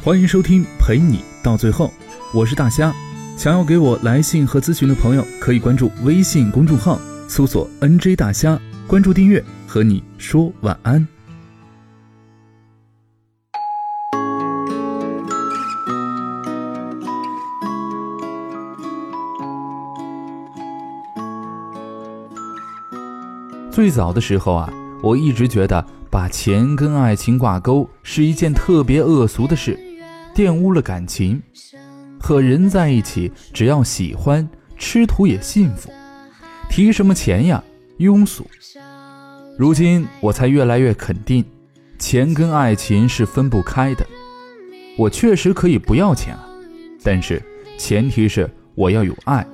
欢迎收听陪你到最后，我是大虾。想要给我来信和咨询的朋友，可以关注微信公众号，搜索 “nj 大虾”，关注订阅，和你说晚安。最早的时候啊，我一直觉得把钱跟爱情挂钩是一件特别恶俗的事。玷污了感情，和人在一起，只要喜欢，吃土也幸福。提什么钱呀，庸俗。如今我才越来越肯定，钱跟爱情是分不开的。我确实可以不要钱啊，但是前提是我要有爱。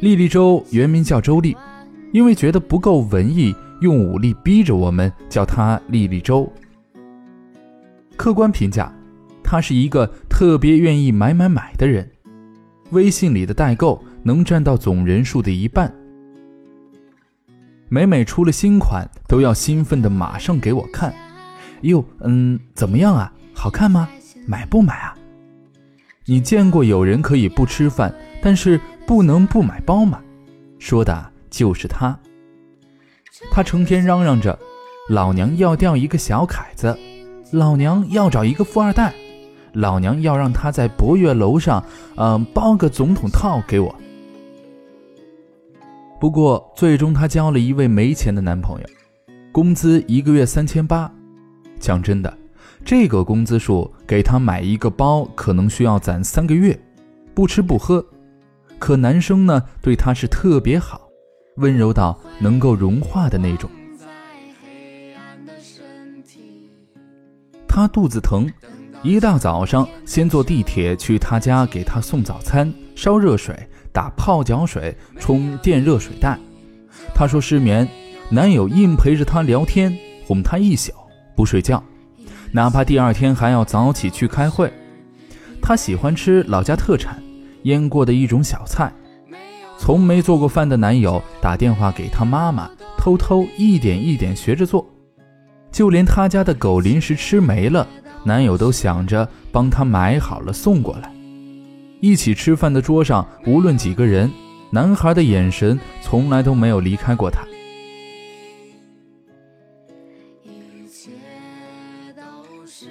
莉莉周原名叫周丽，因为觉得不够文艺，用武力逼着我们叫她莉莉周。客观评价。他是一个特别愿意买买买的人，微信里的代购能占到总人数的一半。每每出了新款，都要兴奋的马上给我看。哟，嗯，怎么样啊？好看吗？买不买啊？你见过有人可以不吃饭，但是不能不买包吗？说的就是他。他成天嚷嚷着，老娘要钓一个小凯子，老娘要找一个富二代。老娘要让他在博悦楼上，嗯，包个总统套给我。不过最终她交了一位没钱的男朋友，工资一个月三千八。讲真的，这个工资数给她买一个包，可能需要攒三个月，不吃不喝。可男生呢，对她是特别好，温柔到能够融化的那种。她肚子疼。一大早上，先坐地铁去他家给他送早餐、烧热水、打泡脚水、冲电热水袋。他说失眠，男友硬陪着他聊天，哄他一宿不睡觉，哪怕第二天还要早起去开会。他喜欢吃老家特产腌过的一种小菜，从没做过饭的男友打电话给他妈妈，偷偷一点一点学着做，就连他家的狗零食吃没了。男友都想着帮她买好了送过来。一起吃饭的桌上，无论几个人，男孩的眼神从来都没有离开过她。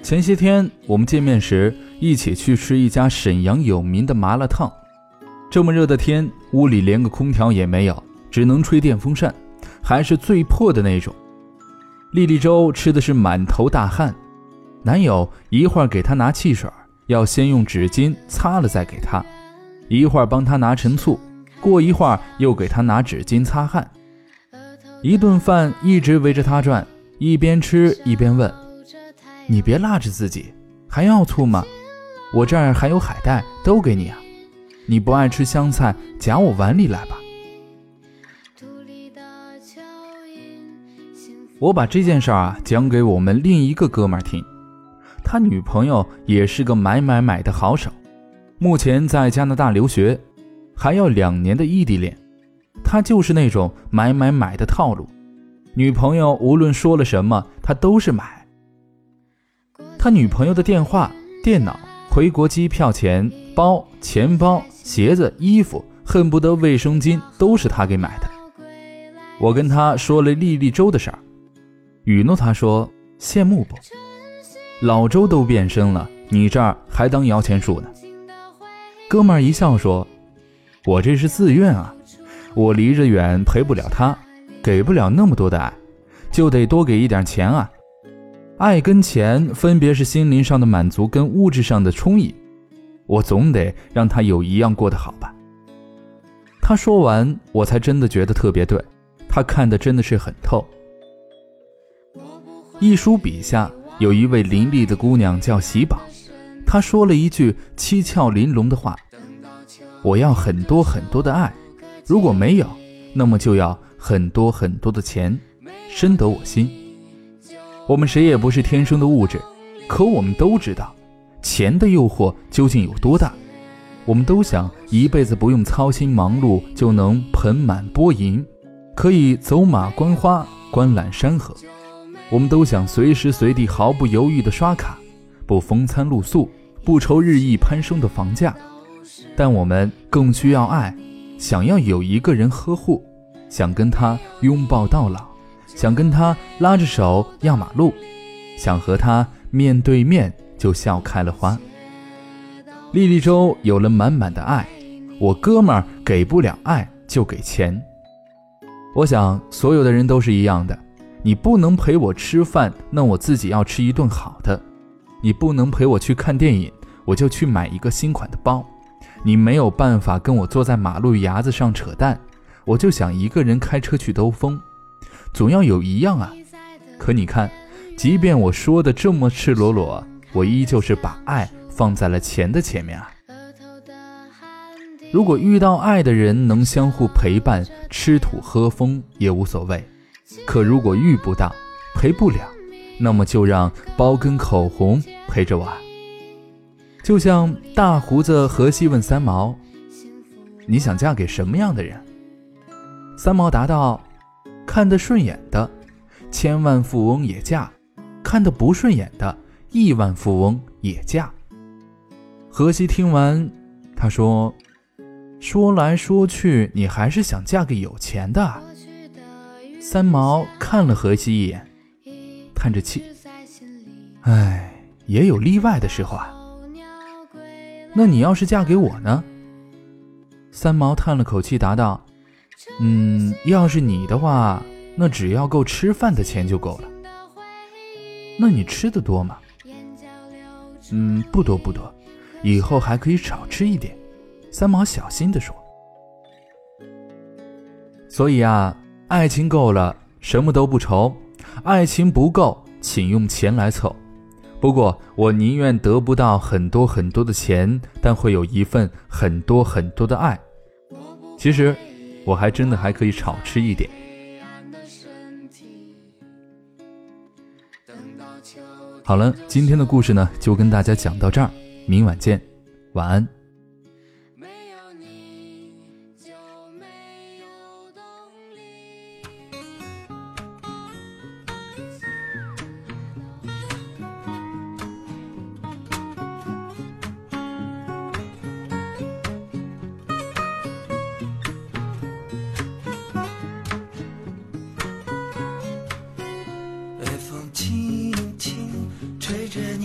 前些天我们见面时，一起去吃一家沈阳有名的麻辣烫。这么热的天，屋里连个空调也没有，只能吹电风扇，还是最破的那种。莉莉粥吃的是满头大汗。男友一会儿给她拿汽水，要先用纸巾擦了再给她；一会儿帮她拿陈醋，过一会儿又给她拿纸巾擦汗。一顿饭一直围着她转，一边吃一边问：“你别拉着自己，还要醋吗？我这儿还有海带，都给你啊。你不爱吃香菜，夹我碗里来吧。”我把这件事啊讲给我们另一个哥们儿听。他女朋友也是个买买买的好手，目前在加拿大留学，还要两年的异地恋。他就是那种买买买的套路，女朋友无论说了什么，他都是买。他女朋友的电话、电脑、回国机票钱、包、钱包、鞋子、衣服，恨不得卫生巾都是他给买的。我跟他说了丽丽周的事儿，雨诺他说羡慕不？老周都变身了，你这儿还当摇钱树呢？哥们儿一笑说：“我这是自愿啊，我离着远陪不了他，给不了那么多的爱，就得多给一点钱啊。爱跟钱分别是心灵上的满足跟物质上的充盈，我总得让他有一样过得好吧。”他说完，我才真的觉得特别对，他看的真的是很透。一书笔下。有一位伶俐的姑娘叫喜宝，她说了一句七窍玲珑的话：“我要很多很多的爱，如果没有，那么就要很多很多的钱，深得我心。”我们谁也不是天生的物质，可我们都知道，钱的诱惑究竟有多大。我们都想一辈子不用操心忙碌就能盆满钵盈，可以走马观花，观览山河。我们都想随时随地毫不犹豫地刷卡，不风餐露宿，不愁日益攀升的房价。但我们更需要爱，想要有一个人呵护，想跟他拥抱到老，想跟他拉着手压马路，想和他面对面就笑开了花。莉莉周有了满满的爱，我哥们儿给不了爱就给钱。我想所有的人都是一样的，你不能陪我吃饭，那我自己要吃一顿好的；你不能陪我去看电影，我就去买一个新款的包。你没有办法跟我坐在马路牙子上扯淡，我就想一个人开车去兜风，总要有一样啊。可你看，即便我说的这么赤裸裸，我依旧是把爱放在了钱的前面啊。如果遇到爱的人能相互陪伴，吃土喝风也无所谓；可如果遇不到，陪不了，那么就让包跟口红陪着我。就像大胡子荷西问三毛：“你想嫁给什么样的人？”三毛答道：“看得顺眼的，千万富翁也嫁；看得不顺眼的，亿万富翁也嫁。”荷西听完，他说：“说来说去，你还是想嫁给有钱的。”三毛看了荷西一眼，叹着气：“唉，也有例外的时候啊。”那你要是嫁给我呢？三毛叹了口气，答道：“嗯，要是你的话，那只要够吃饭的钱就够了。那你吃的多吗？嗯，不多不多，以后还可以少吃一点。”三毛小心地说。所以啊，爱情够了，什么都不愁；爱情不够，请用钱来凑。不过，我宁愿得不到很多很多的钱，但会有一份很多很多的爱。其实，我还真的还可以少吃一点。好了，今天的故事呢，就跟大家讲到这儿，明晚见，晚安。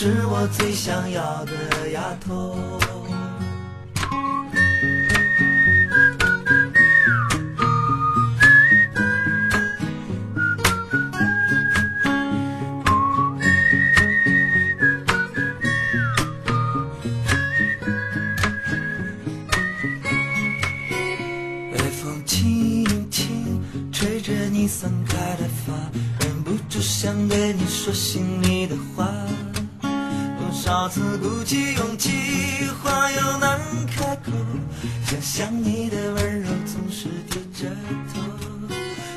是我最想要的丫头。鼓起勇气，话又难开口。想想你的温柔，总是低着头。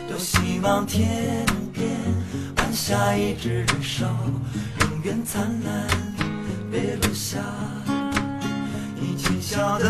多希望天边晚霞一直燃烧，永远灿烂，别落下。你轻笑的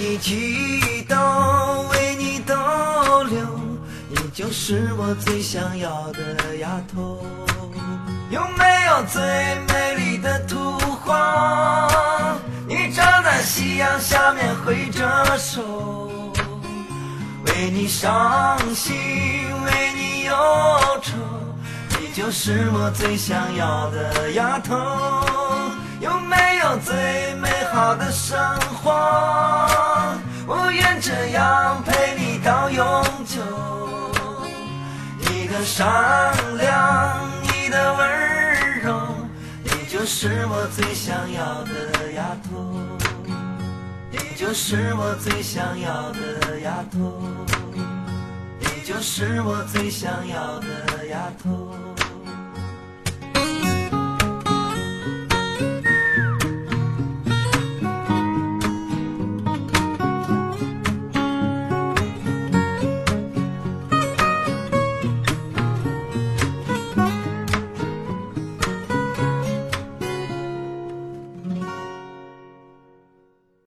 为你祈祷，为你逗留，你就是我最想要的丫头。有没有最美丽的图画？你站在夕阳下面挥着手，为你伤心，为你忧愁，你就是我最想要的丫头。有没最美好的生活？我愿这样陪你到永久。你的善良，你的温柔，你就是我最想要的丫头。你就是我最想要的丫头。你就是我最想要的丫头。